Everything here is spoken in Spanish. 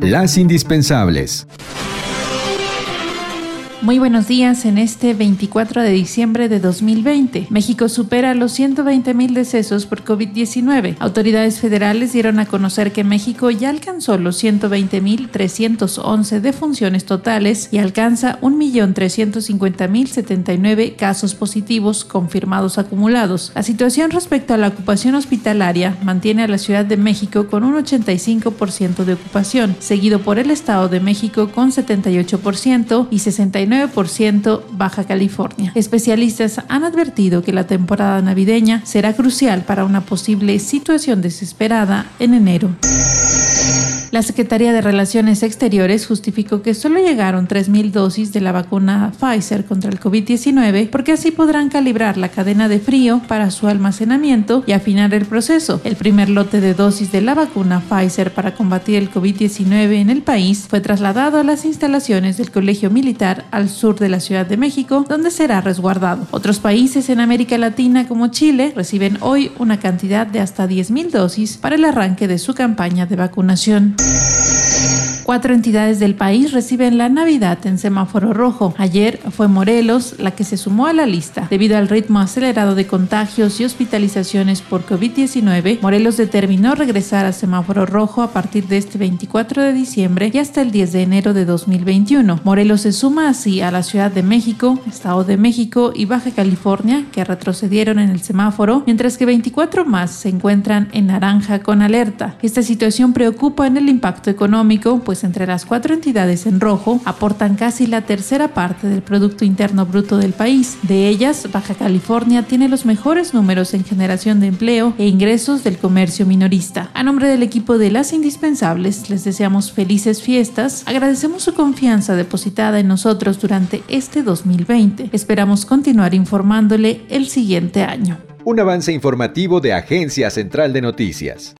Las indispensables. Muy buenos días en este 24 de diciembre de 2020. México supera los 120 mil decesos por COVID-19. Autoridades federales dieron a conocer que México ya alcanzó los 120 mil 311 defunciones totales y alcanza 1.350.079 mil casos positivos confirmados acumulados. La situación respecto a la ocupación hospitalaria mantiene a la Ciudad de México con un 85% de ocupación, seguido por el Estado de México con 78% y 69% ciento Baja California. Especialistas han advertido que la temporada navideña será crucial para una posible situación desesperada en enero. La Secretaría de Relaciones Exteriores justificó que solo llegaron 3.000 dosis de la vacuna Pfizer contra el COVID-19 porque así podrán calibrar la cadena de frío para su almacenamiento y afinar el proceso. El primer lote de dosis de la vacuna Pfizer para combatir el COVID-19 en el país fue trasladado a las instalaciones del Colegio Militar al sur de la Ciudad de México, donde será resguardado. Otros países en América Latina como Chile reciben hoy una cantidad de hasta 10.000 dosis para el arranque de su campaña de vacunación. Cuatro entidades del país reciben la Navidad en semáforo rojo. Ayer fue Morelos la que se sumó a la lista. Debido al ritmo acelerado de contagios y hospitalizaciones por COVID-19, Morelos determinó regresar a semáforo rojo a partir de este 24 de diciembre y hasta el 10 de enero de 2021. Morelos se suma así a la Ciudad de México, Estado de México y Baja California, que retrocedieron en el semáforo, mientras que 24 más se encuentran en naranja con alerta. Esta situación preocupa en el impacto económico, pues entre las cuatro entidades en rojo aportan casi la tercera parte del Producto Interno Bruto del país. De ellas, Baja California tiene los mejores números en generación de empleo e ingresos del comercio minorista. A nombre del equipo de Las Indispensables, les deseamos felices fiestas, agradecemos su confianza depositada en nosotros durante este 2020. Esperamos continuar informándole el siguiente año. Un avance informativo de Agencia Central de Noticias.